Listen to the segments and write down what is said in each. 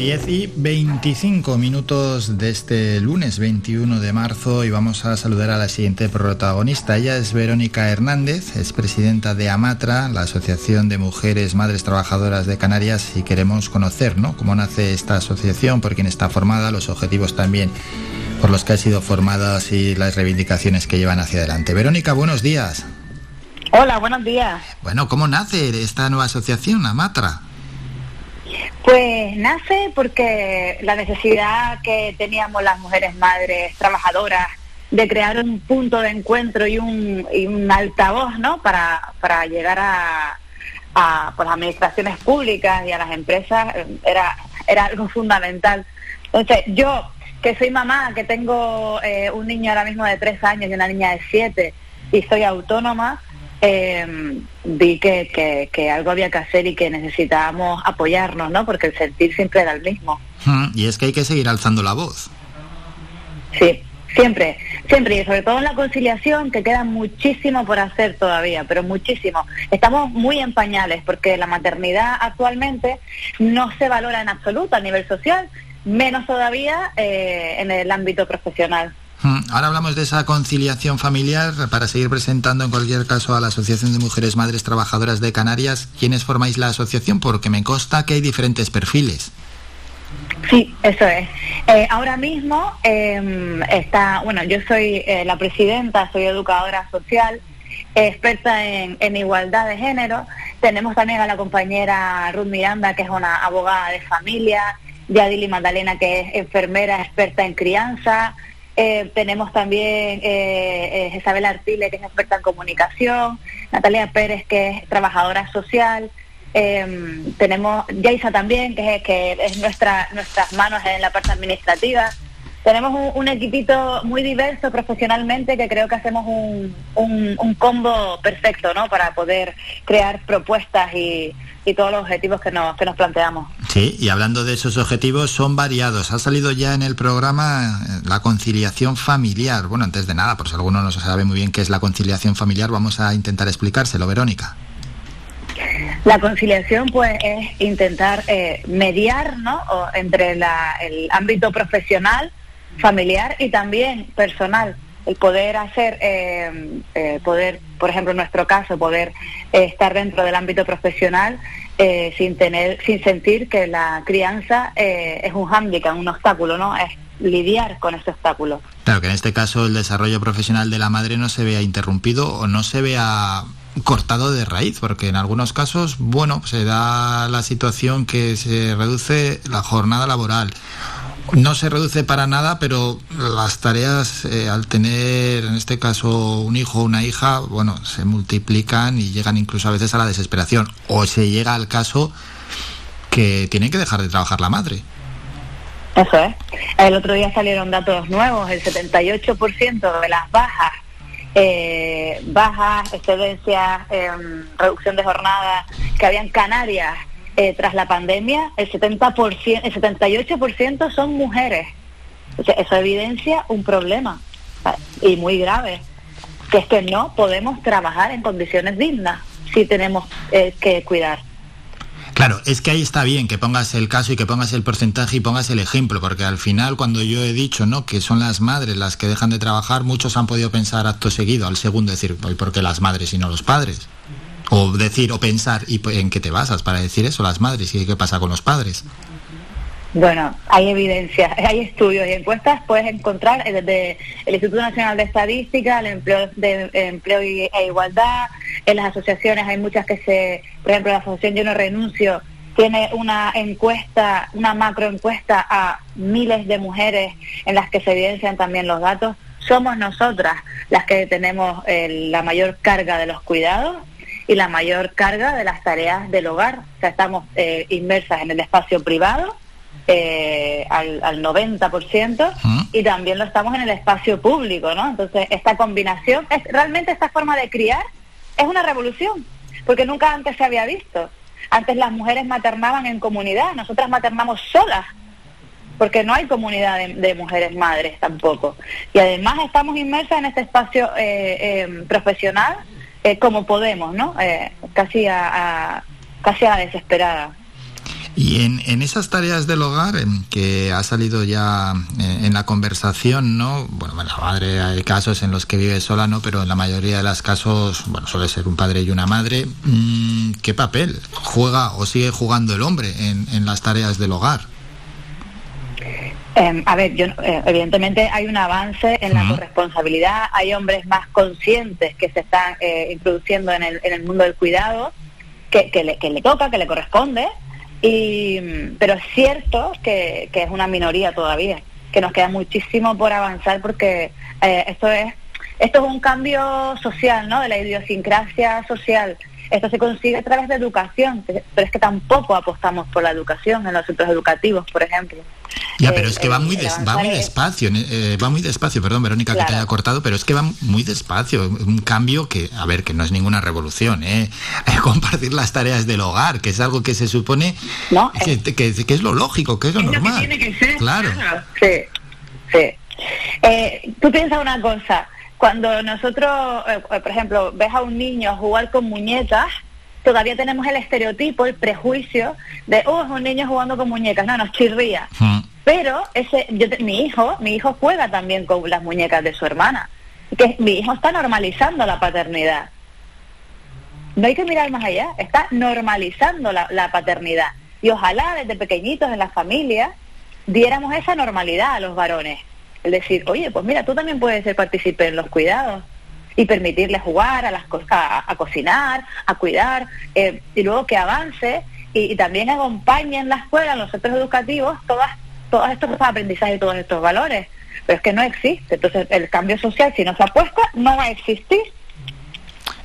10 y 25 minutos de este lunes 21 de marzo y vamos a saludar a la siguiente protagonista. Ella es Verónica Hernández, es presidenta de AMATRA, la Asociación de Mujeres Madres Trabajadoras de Canarias y queremos conocer ¿no? cómo nace esta asociación, por quién está formada, los objetivos también por los que ha sido formada y las reivindicaciones que llevan hacia adelante. Verónica, buenos días. Hola, buenos días. Bueno, ¿cómo nace esta nueva asociación, AMATRA? Pues nace porque la necesidad que teníamos las mujeres madres trabajadoras de crear un punto de encuentro y un, y un altavoz ¿no? para, para llegar a, a pues, las administraciones públicas y a las empresas era, era algo fundamental. Entonces, yo, que soy mamá, que tengo eh, un niño ahora mismo de tres años y una niña de siete, y soy autónoma, eh, vi que, que, algo había que hacer y que necesitábamos apoyarnos, ¿no? Porque el sentir siempre era el mismo. Hmm, y es que hay que seguir alzando la voz. Sí, siempre, siempre, y sobre todo en la conciliación, que queda muchísimo por hacer todavía, pero muchísimo. Estamos muy en pañales, porque la maternidad actualmente no se valora en absoluto a nivel social, menos todavía eh, en el ámbito profesional. Mm, ahora hablamos de esa conciliación familiar para seguir presentando en cualquier caso a la Asociación de Mujeres Madres Trabajadoras de Canarias. ¿Quiénes formáis la asociación? Porque me consta que hay diferentes perfiles. Sí, eso es. Eh, ahora mismo em, está, bueno, yo soy eh, la presidenta, soy educadora social, experta en, en, igualdad de género. Tenemos también a la compañera Ruth Miranda, que es una abogada de familia, Yadili Magdalena, que es enfermera experta en crianza. Eh, tenemos también eh, eh, Isabel Artile, que es experta en comunicación, Natalia Pérez, que es trabajadora social, em, tenemos Yaisa también, que es, que es nuestra, nuestras manos en la parte administrativa. Tenemos un, equipito muy diverso profesionalmente que creo que hacemos un, un, un combo perfecto ¿no? para poder crear propuestas y, y todos los objetivos que nos, que nos planteamos. Sí, y hablando de esos objetivos, son variados. Ha salido ya en el programa eh, la conciliación familiar. Bueno, antes de nada, por si alguno no sabe muy bien qué es la conciliación familiar, vamos a intentar explicárselo, Verónica. La conciliación, pues, es intentar eh, mediar, ¿no? entre la, el ámbito profesional, familiar y también personal el poder hacer, eh, eh, poder, por ejemplo, en nuestro caso, poder eh, estar dentro del ámbito profesional sin tener, sin sentir que la crianza es un hándicap, un obstáculo, ¿no? Es lidiar con ese obstáculo. Claro que en este caso el desarrollo profesional de la madre no se vea interrumpido o no se vea cortado de raíz, porque en algunos casos, bueno, se da la situación que se reduce la jornada laboral no se reduce para nada, pero las tareas eh, al tener, en este caso, un hijo o una hija, bueno, se multiplican y llegan incluso a veces a la desesperación. O se llega al caso que tiene que dejar de trabajar la madre. Eso es. El otro día salieron datos nuevos, el 78% de las bajas, eh, bajas, excedencias, em, reducción de jornada que había en Canarias eh, tras la pandemia, el 70%, el 78% son mujeres. eso evidencia un problema y muy grave, que es que no podemos trabajar en condiciones dignas si tenemos eh, que cuidar. Claro, es que ahí está bien que pongas el caso y que pongas el porcentaje y pongas el ejemplo, porque al final cuando yo he dicho no que son las madres las que dejan de trabajar, muchos han podido pensar acto seguido, al segundo decir, ¿por qué las madres y no los padres? O decir o pensar, ¿y en qué te basas para decir eso las madres? ¿Y qué pasa con los padres? Bueno, hay evidencia, hay estudios y encuestas, puedes encontrar desde el Instituto Nacional de Estadística, el empleo de empleo e igualdad, en las asociaciones hay muchas que se, por ejemplo, la asociación Yo no renuncio tiene una encuesta, una macro encuesta a miles de mujeres en las que se evidencian también los datos. Somos nosotras las que tenemos la mayor carga de los cuidados y la mayor carga de las tareas del hogar. O sea, estamos eh, inmersas en el espacio privado eh, al, al 90% y también lo estamos en el espacio público, ¿no? Entonces, esta combinación, es realmente esta forma de criar es una revolución, porque nunca antes se había visto. Antes las mujeres maternaban en comunidad, nosotras maternamos solas, porque no hay comunidad de, mujeres madres tampoco. Y además estamos inmersas en este espacio eh, profesional eh, como podemos, ¿no? Eh, casi a, casi a desesperada. Y en, esas tareas del hogar que ha salido ya eh, en la conversación, ¿no? Bueno, la madre hay casos en los que vive sola, ¿no? Pero en la mayoría de los casos, bueno, suele ser un padre y una madre. Mm, ¿Qué papel juega o sigue jugando el hombre en, las tareas del hogar? Em, a ver, yo, eh, evidentemente hay un avance en la corresponsabilidad, hay hombres más conscientes que se están eh, introduciendo en el, en el mundo del cuidado, que, que, le, que le toca, que le corresponde, y, pero es cierto que, que, es una minoría todavía, que nos queda muchísimo por avanzar porque eh, esto es esto es un cambio social, ¿no? De la idiosincrasia social esto se consigue a través de educación, pero es que tampoco apostamos por la educación en los centros educativos, por ejemplo. Ya, pero es que va muy, va muy despacio, eh, va muy despacio, perdón Verónica que te haya cortado, pero es que va muy despacio, un cambio que, a ver, que no es ninguna revolución, ¿eh? compartir las tareas del hogar, que es algo que se supone que, que, es lo lógico, que es lo normal. tiene que ser, claro. Sí, sí. Eh, tú piensas una cosa, cuando nosotros, eh, por ejemplo, ves a un niño jugar con muñecas, todavía tenemos el estereotipo, el prejuicio de, oh, es un niño jugando con muñecas, no, nos chirría. Hmm. Pero ese, yo, mi hijo, mi hijo juega también con las muñecas de su hermana. Que mi hijo está normalizando la paternidad. No hay que mirar más allá, está normalizando la, la paternidad. Y ojalá desde pequeñitos en la familia diéramos esa normalidad a los varones el decir, oye, pues mira, tú también puedes ser partícipe en los cuidados y permitirle jugar, a, las a, a cocinar, a cuidar, eh, y luego que avance y, también acompañe en la escuela, en los centros educativos, todas, todos estos aprendizajes y todos estos valores. Pero es que no existe. Entonces, el cambio social, si no se apuesta, no va a existir.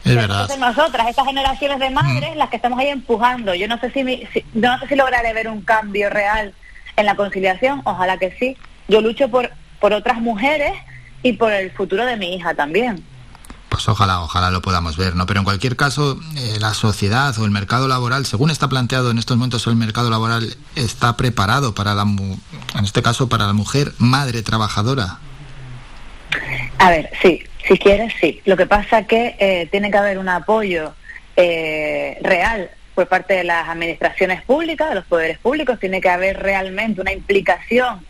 Es verdad. Entonces nosotras, estas generaciones de madres, las que estamos ahí empujando, yo no sé si, si, no sé si lograré ver un cambio real en la conciliación, ojalá que sí. Yo lucho por por otras mujeres y por el futuro de mi hija también. Pues ojalá, ojalá lo podamos ver, ¿no? Pero en cualquier caso, eh, la sociedad o el mercado laboral, según está planteado en estos momentos, el mercado laboral está preparado para la, en este caso, para la mujer madre trabajadora. A ver, sí, si quieres, sí. Lo que pasa que eh, tiene que haber un apoyo eh, real por parte de las administraciones públicas, de los poderes públicos, tiene que haber realmente una implicación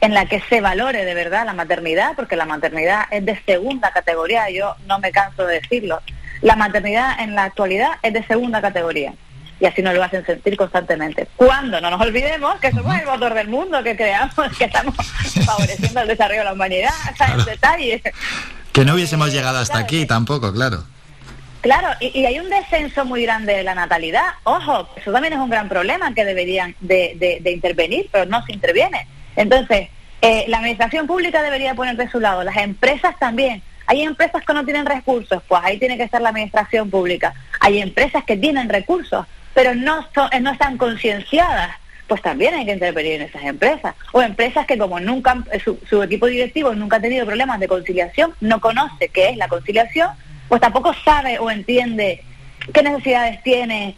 en la que se valore de verdad la maternidad, porque la maternidad es de segunda categoría, yo no me canso de decirlo. La maternidad en la actualidad es de segunda categoría y así nos lo hacen sentir constantemente. Cuando no nos olvidemos que somos el motor del mundo, que creamos que estamos favoreciendo el desarrollo de la humanidad, claro. detalle. Que no hubiésemos llegado hasta aquí tampoco, claro. Claro, y, hay un descenso muy grande de la natalidad. Ojo, eso también es un gran problema que deberían de intervenir, pero no se interviene. Entonces, eh, la administración pública debería poner de su lado, las empresas también. Hay empresas que no tienen recursos, pues ahí tiene que estar la administración pública. Hay empresas que tienen recursos, pero no, eh, no están concienciadas, pues también hay que intervenir en esas empresas. O empresas que como nunca, eh, su, equipo directivo nunca ha tenido problemas de conciliación, no conoce qué es la conciliación, pues tampoco sabe o entiende qué necesidades tiene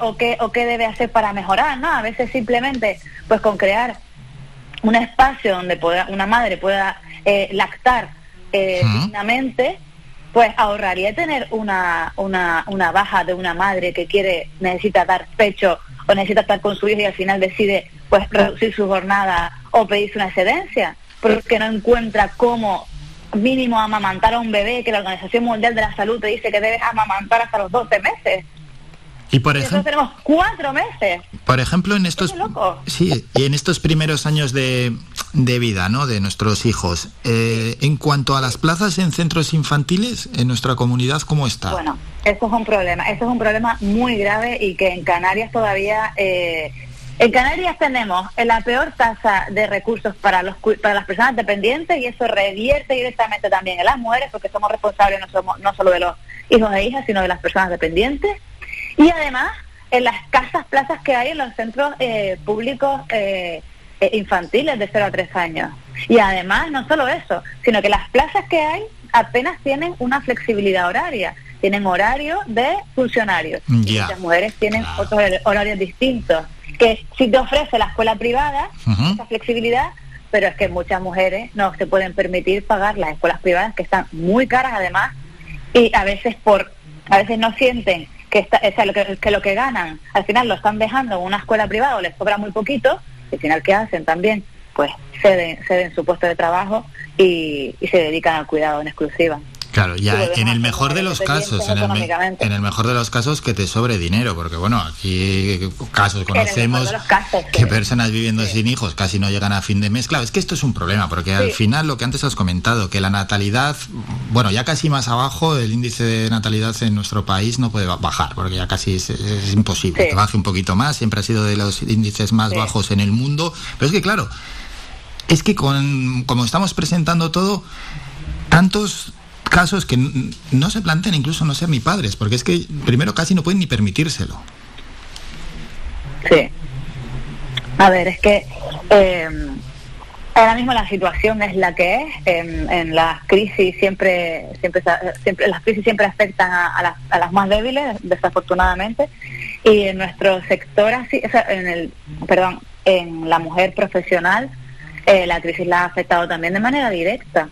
o, qué, o qué debe hacer para mejorar, ¿no? A veces simplemente, pues con crear un espacio donde pueda, una madre pueda eh, lactar eh, dignamente, pues ahorraría tener una, una, una baja de una madre que quiere, necesita dar pecho o necesita estar con su hijo y al final decide pues reducir su jornada o pedirse una excedencia, porque no encuentra cómo mínimo amamantar a un bebé que la Organización Mundial de la Salud te dice que debes amamantar hasta los 12 meses. Y por ejemplo, tenemos cuatro meses. Por ejemplo, en estos sí y en estos primeros años de, de vida, ¿no? De nuestros hijos. Eh, en cuanto a las plazas en centros infantiles en nuestra comunidad, ¿cómo está? Bueno, eso es un problema. Eso es un problema muy grave y que en Canarias todavía. Eh, en Canarias tenemos la peor tasa de recursos para los para las personas dependientes y eso revierte directamente también en las mujeres porque somos responsables no somos no solo de los hijos e hijas sino de las personas dependientes y además, en las casas plazas que hay en los centros eh, públicos eh, eh, infantiles de 0 a 3 años. Y además, no solo eso, sino que las plazas que hay apenas tienen una flexibilidad horaria. Tienen horario de funcionarios. Las mujeres tienen otros horarios distintos. Que si te ofrece la escuela privada, esa flexibilidad, pero es que muchas mujeres no se pueden permitir pagar las escuelas privadas que están muy caras además y a veces por a veces no sienten que, está, o sea, lo que, lo que ganan al final lo están dejando en una escuela privada o les cobra muy poquito, y al final ¿qué hacen también? Pues ceden, ceden su puesto de trabajo y, y se dedican al cuidado en exclusiva. Claro, ya en el mejor de los casos, en el, mejor de los casos que te sobre dinero, porque bueno, aquí casos conocemos que personas viviendo sin hijos casi no llegan a fin de mes. Claro, es que esto es un problema, porque al final lo que antes has comentado, que la natalidad, bueno, ya casi más abajo, el índice de natalidad en nuestro país no puede bajar, porque ya casi es, imposible que baje un poquito más, siempre ha sido de los índices más bajos en el mundo, pero es que claro, es que con, como estamos presentando todo, tantos casos que no se plantean incluso no ser ni padres, porque es que primero casi no pueden ni permitírselo. Sí. A ver, es que eh, ahora mismo la situación es la que es. En, las crisis siempre, siempre, siempre, las crisis siempre afectan a, las, a las más débiles, desafortunadamente. Y en nuestro sector, así, en el, perdón, en la mujer profesional, eh, la crisis la ha afectado también de manera directa.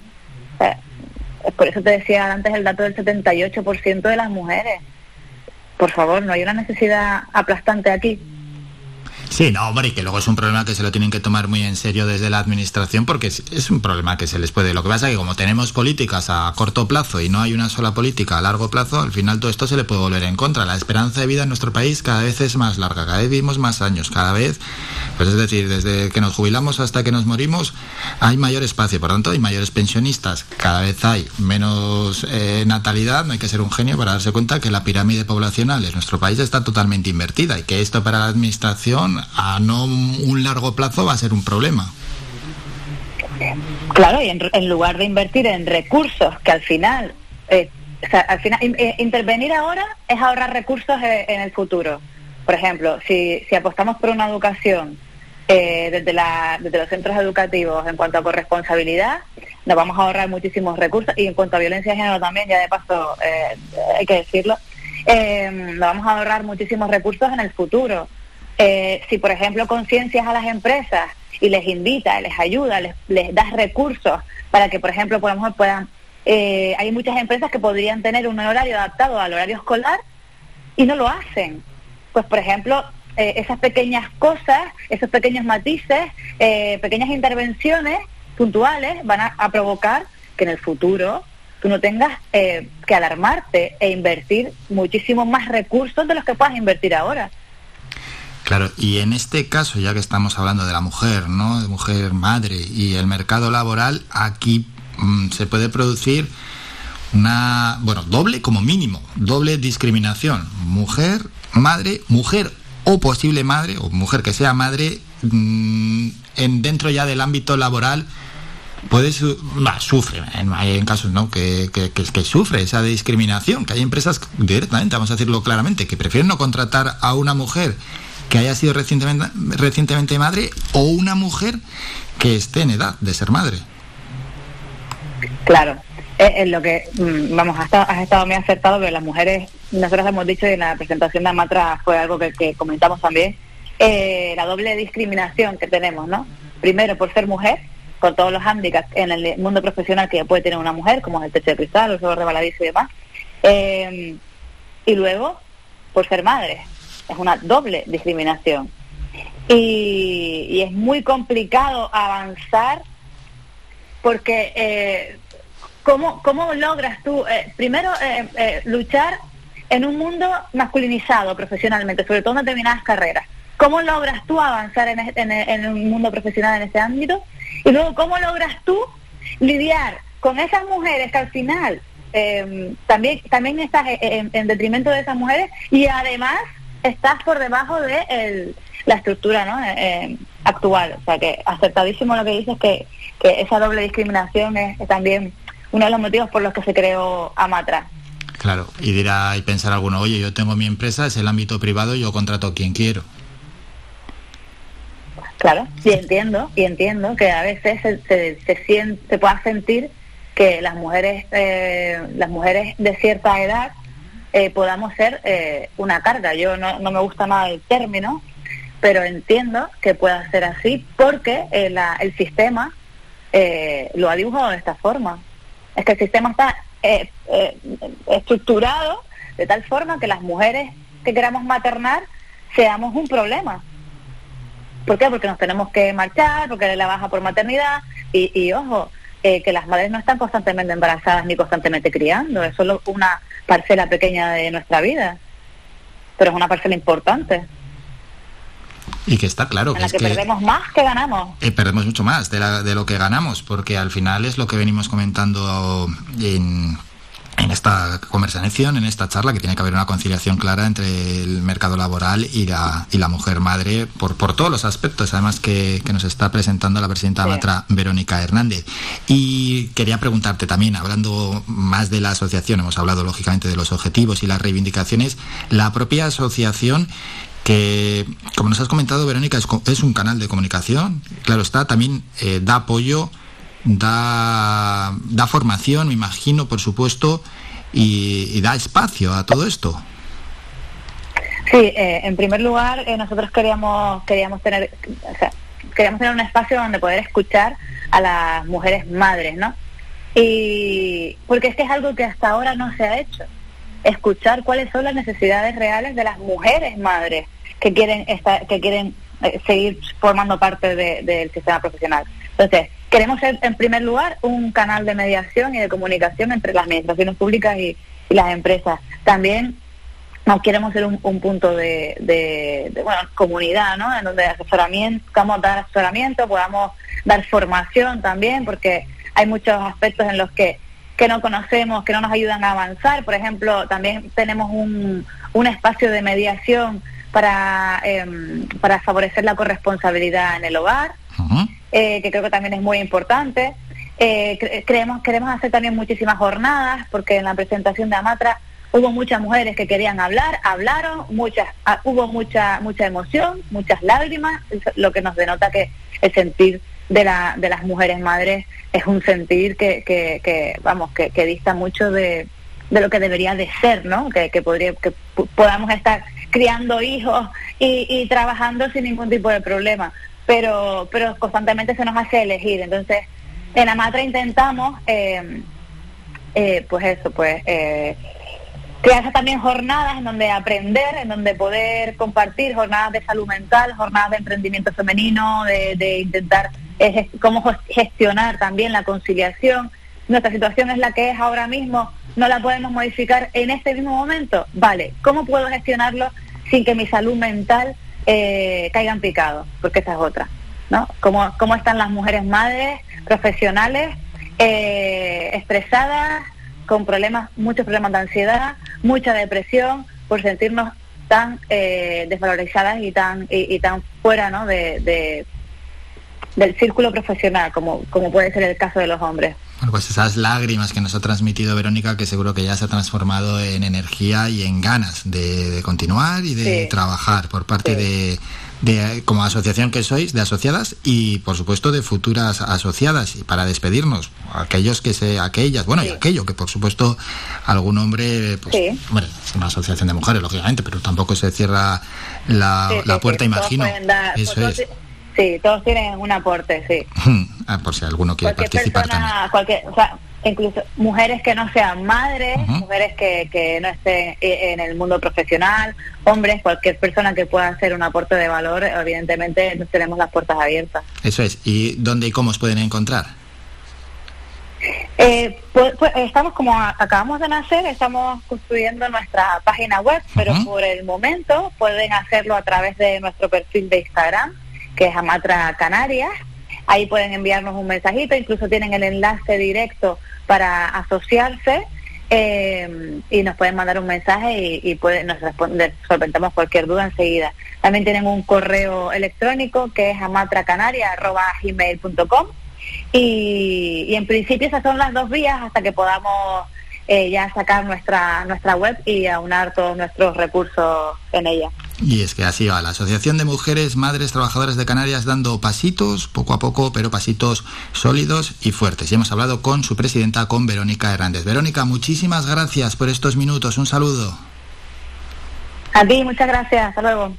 Por eso te decía antes el dato del 78% de las mujeres. Por favor, no hay una necesidad aplastante aquí. Sí, no, hombre, y que luego es un problema que se lo tienen que tomar muy en serio desde la administración porque es, un problema que se les puede. Lo que pasa es que como tenemos políticas a corto plazo y no hay una sola política a largo plazo, al final todo esto se le puede volver en contra. La esperanza de vida en nuestro país cada vez es más larga, cada vez vivimos más años, cada vez, pues es decir, desde que nos jubilamos hasta que nos morimos hay mayor espacio, por tanto hay mayores pensionistas, cada vez hay menos eh, natalidad, no hay que ser un genio para darse cuenta que la pirámide poblacional de nuestro país está totalmente invertida y que esto para la administración a no un largo plazo va a ser un problema. Claro, y en, lugar de invertir en recursos que al final, eh, al final eh, intervenir ahora es ahorrar recursos eh, en el futuro. Por ejemplo, si, si apostamos por una educación desde, la, desde los centros educativos en cuanto a corresponsabilidad, nos vamos a ahorrar muchísimos recursos y en cuanto a violencia de género también, ya de paso hay que decirlo, nos vamos a ahorrar muchísimos recursos en el futuro. Eh, si, por ejemplo, conciencias a las empresas y les invita, les ayuda, les, das recursos para que, por ejemplo, por puedan... Eh, hay muchas empresas que podrían tener un horario adaptado al horario escolar y no lo hacen. Pues, por ejemplo, eh, esas pequeñas cosas, esos pequeños matices, pequeñas intervenciones puntuales van a, provocar que en el futuro tú no tengas que alarmarte e invertir muchísimos más recursos de los que puedas invertir ahora. Claro, y en este caso, ya que estamos hablando de la mujer, ¿no? De mujer madre y el mercado laboral, aquí mm, se puede producir una, bueno, doble como mínimo, doble discriminación. Mujer, madre, mujer o posible madre, o mujer que sea madre, mm, en, dentro ya del ámbito laboral, puede sufre hay en casos no que, sufre esa discriminación que hay empresas directamente vamos a decirlo claramente que prefieren no contratar a una mujer que haya sido recientemente, recientemente madre o una mujer que esté en edad de ser madre. Claro, es, lo que, mm, vamos, has estado, has estado muy acertado, pero las mujeres, nosotros hemos dicho y en la presentación de Amatra fue algo que, comentamos también, eh, la doble discriminación que tenemos, ¿no? Primero, por ser mujer, con todos los hándicaps en el mundo profesional que puede tener una mujer, como el techo de cristal, el suelo rebaladizo y demás. Eh, y luego, por ser madre, es una doble discriminación. Y, es muy complicado avanzar porque eh, ¿cómo, logras tú, eh, primero, eh, eh, luchar en un mundo masculinizado profesionalmente, sobre todo en determinadas carreras? ¿Cómo logras tú avanzar en, en, un mundo profesional en ese ámbito? Y luego, ¿cómo logras tú lidiar con esas mujeres que al final también, también estás en detrimento de esas mujeres y además estás por debajo de la estructura ¿no? Eh, eh, actual. O sea que acertadísimo lo que dices, que, que esa doble discriminación es, también uno de los motivos por los que se creó Amatra. Claro, y dirá y pensar alguno, oye, yo tengo mi empresa, es el ámbito privado, yo contrato a quien quiero. Claro, y entiendo, y entiendo que a veces se, se, se, se pueda sentir que las mujeres, eh, las mujeres de cierta edad eh, podamos ser eh, una carga. Yo no, no, me gusta nada el término, pero entiendo que pueda ser así porque eh, el sistema lo ha dibujado de esta forma. Es que el sistema está estructurado de tal forma que las mujeres que queramos maternar seamos un problema. ¿Por qué? Porque nos tenemos que marchar, porque la baja por maternidad y ojo, eh, que las madres no están constantemente embarazadas ni constantemente criando, es solo una parcela pequeña de nuestra vida, pero es una parcela importante. Y que está claro en que, la es que, que perdemos más que ganamos. eh, perdemos mucho más de, la- de lo que ganamos, porque al final es lo que venimos comentando en, en esta conversación, en esta charla, que tiene que haber una conciliación clara entre el mercado laboral y la, y la mujer madre por, por todos los aspectos, además que, que nos está presentando la presidenta Sí. Matra Verónica Hernández. Y quería preguntarte también, hablando más de la asociación, hemos hablado lógicamente de los objetivos y las reivindicaciones, la propia asociación que, como nos has comentado, Verónica, es, es un canal de comunicación, claro está, también eh, da apoyo, da, da formación, me imagino, por supuesto, y, da espacio a todo esto. Sí, eh, en primer lugar, eh, nosotros queríamos queríamos tener, o sea, queríamos tener un espacio donde poder escuchar a las mujeres madres, ¿no? Y porque es que es algo que hasta ahora no se ha hecho, escuchar cuáles son las necesidades reales de las mujeres madres que quieren estar, que quieren eh, seguir formando parte de- del sistema profesional. Entonces, queremos ser, en primer lugar, un canal de mediación y de comunicación entre las administraciones públicas y, las empresas. También no queremos ser un, un punto de, de- bueno, comunidad, ¿no? En donde asesoramiento, podamos dar asesoramiento, podamos dar formación también, porque hay muchos aspectos en los que, que no conocemos, que no nos ayudan a avanzar. Por ejemplo, también tenemos un, un espacio de mediación para, em, para favorecer la corresponsabilidad en el hogar. Eh, que creo que también es muy importante. Eh, cre- creemos, queremos hacer también muchísimas jornadas, porque en la presentación de Amatra hubo muchas mujeres que querían hablar, hablaron, muchas, ah, hubo mucha, mucha emoción, muchas lágrimas, lo que nos denota que el sentir de, la, de las mujeres madres es un sentir que, que, vamos, que, que dista mucho de, de lo que debería de ser, ¿no? Que, que, podría, que podamos estar criando hijos y, y trabajando sin ningún tipo de problema, pero, pero constantemente se nos hace elegir. Entonces, en Amatra intentamos, eh, eh, pues eso, pues eh, crear también jornadas en donde aprender, en donde poder compartir, jornadas de salud mental, jornadas de emprendimiento femenino, de, de intentar eh, ges- cómo gestionar también la conciliación. Nuestra situación es la que es ahora mismo, no la podemos modificar en este mismo momento. Vale, ¿cómo puedo gestionarlo sin que mi salud mental eh, caiga en picado? Porque esa es otra. ¿no? ¿Cómo, cómo están las mujeres madres, profesionales, eh, estresadas, con problemas, muchos problemas de ansiedad, mucha depresión, por sentirnos tan eh, desvalorizadas y tan y, y tan fuera ¿no? de, de- del círculo profesional, como, como puede ser el caso de los hombres. Bueno, pues esas lágrimas que nos ha transmitido Verónica, que seguro que ya se ha transformado en energía y en ganas de, de continuar y de Sí. trabajar por parte Sí. de, de, como asociación que sois, de asociadas y por supuesto de futuras asociadas. Y para despedirnos, aquellos que se, aquellas, bueno, y aquello que por supuesto algún hombre, pues, Sí. hombre, es una asociación de mujeres, lógicamente, pero tampoco se cierra la, puerta, imagino. dar- Eso es. Sí, todos tienen un aporte, sí. Ah, por si alguno quiere cualquier participar persona, también. cualquier, o sea, incluso mujeres que no sean madres, mujeres que, que no estén eh, en el mundo profesional, hombres, cualquier persona que pueda hacer un aporte de valor, evidentemente nos tenemos las puertas abiertas. Eso es. ¿Y dónde y cómo os pueden encontrar? Eh, pues, pues, estamos como a- acabamos de nacer, estamos construyendo nuestra página web, pero por el momento pueden hacerlo a través de nuestro perfil de Instagram, que es Amatra Canarias. Ahí pueden enviarnos un mensajito, incluso tienen el enlace directo para asociarse eh, y nos pueden mandar un mensaje y, pueden, nos responder, solventamos cualquier duda enseguida. También tienen un correo electrónico que es amatracanaria.gmail.com y, y en principio esas son las dos vías hasta que podamos eh, ya sacar nuestra nuestra web y aunar todos nuestros recursos en ella. Y es que así va, la Asociación de Mujeres Madres Trabajadoras de Canarias dando pasitos, poco a poco, pero pasitos sólidos y fuertes. Y hemos hablado con su presidenta, con Verónica Hernández. Verónica, muchísimas gracias por estos minutos. Un saludo. A ti, muchas gracias. Hasta luego.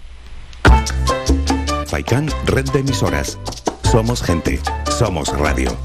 Faikan, red de emisoras. Somos gente. Somos radio.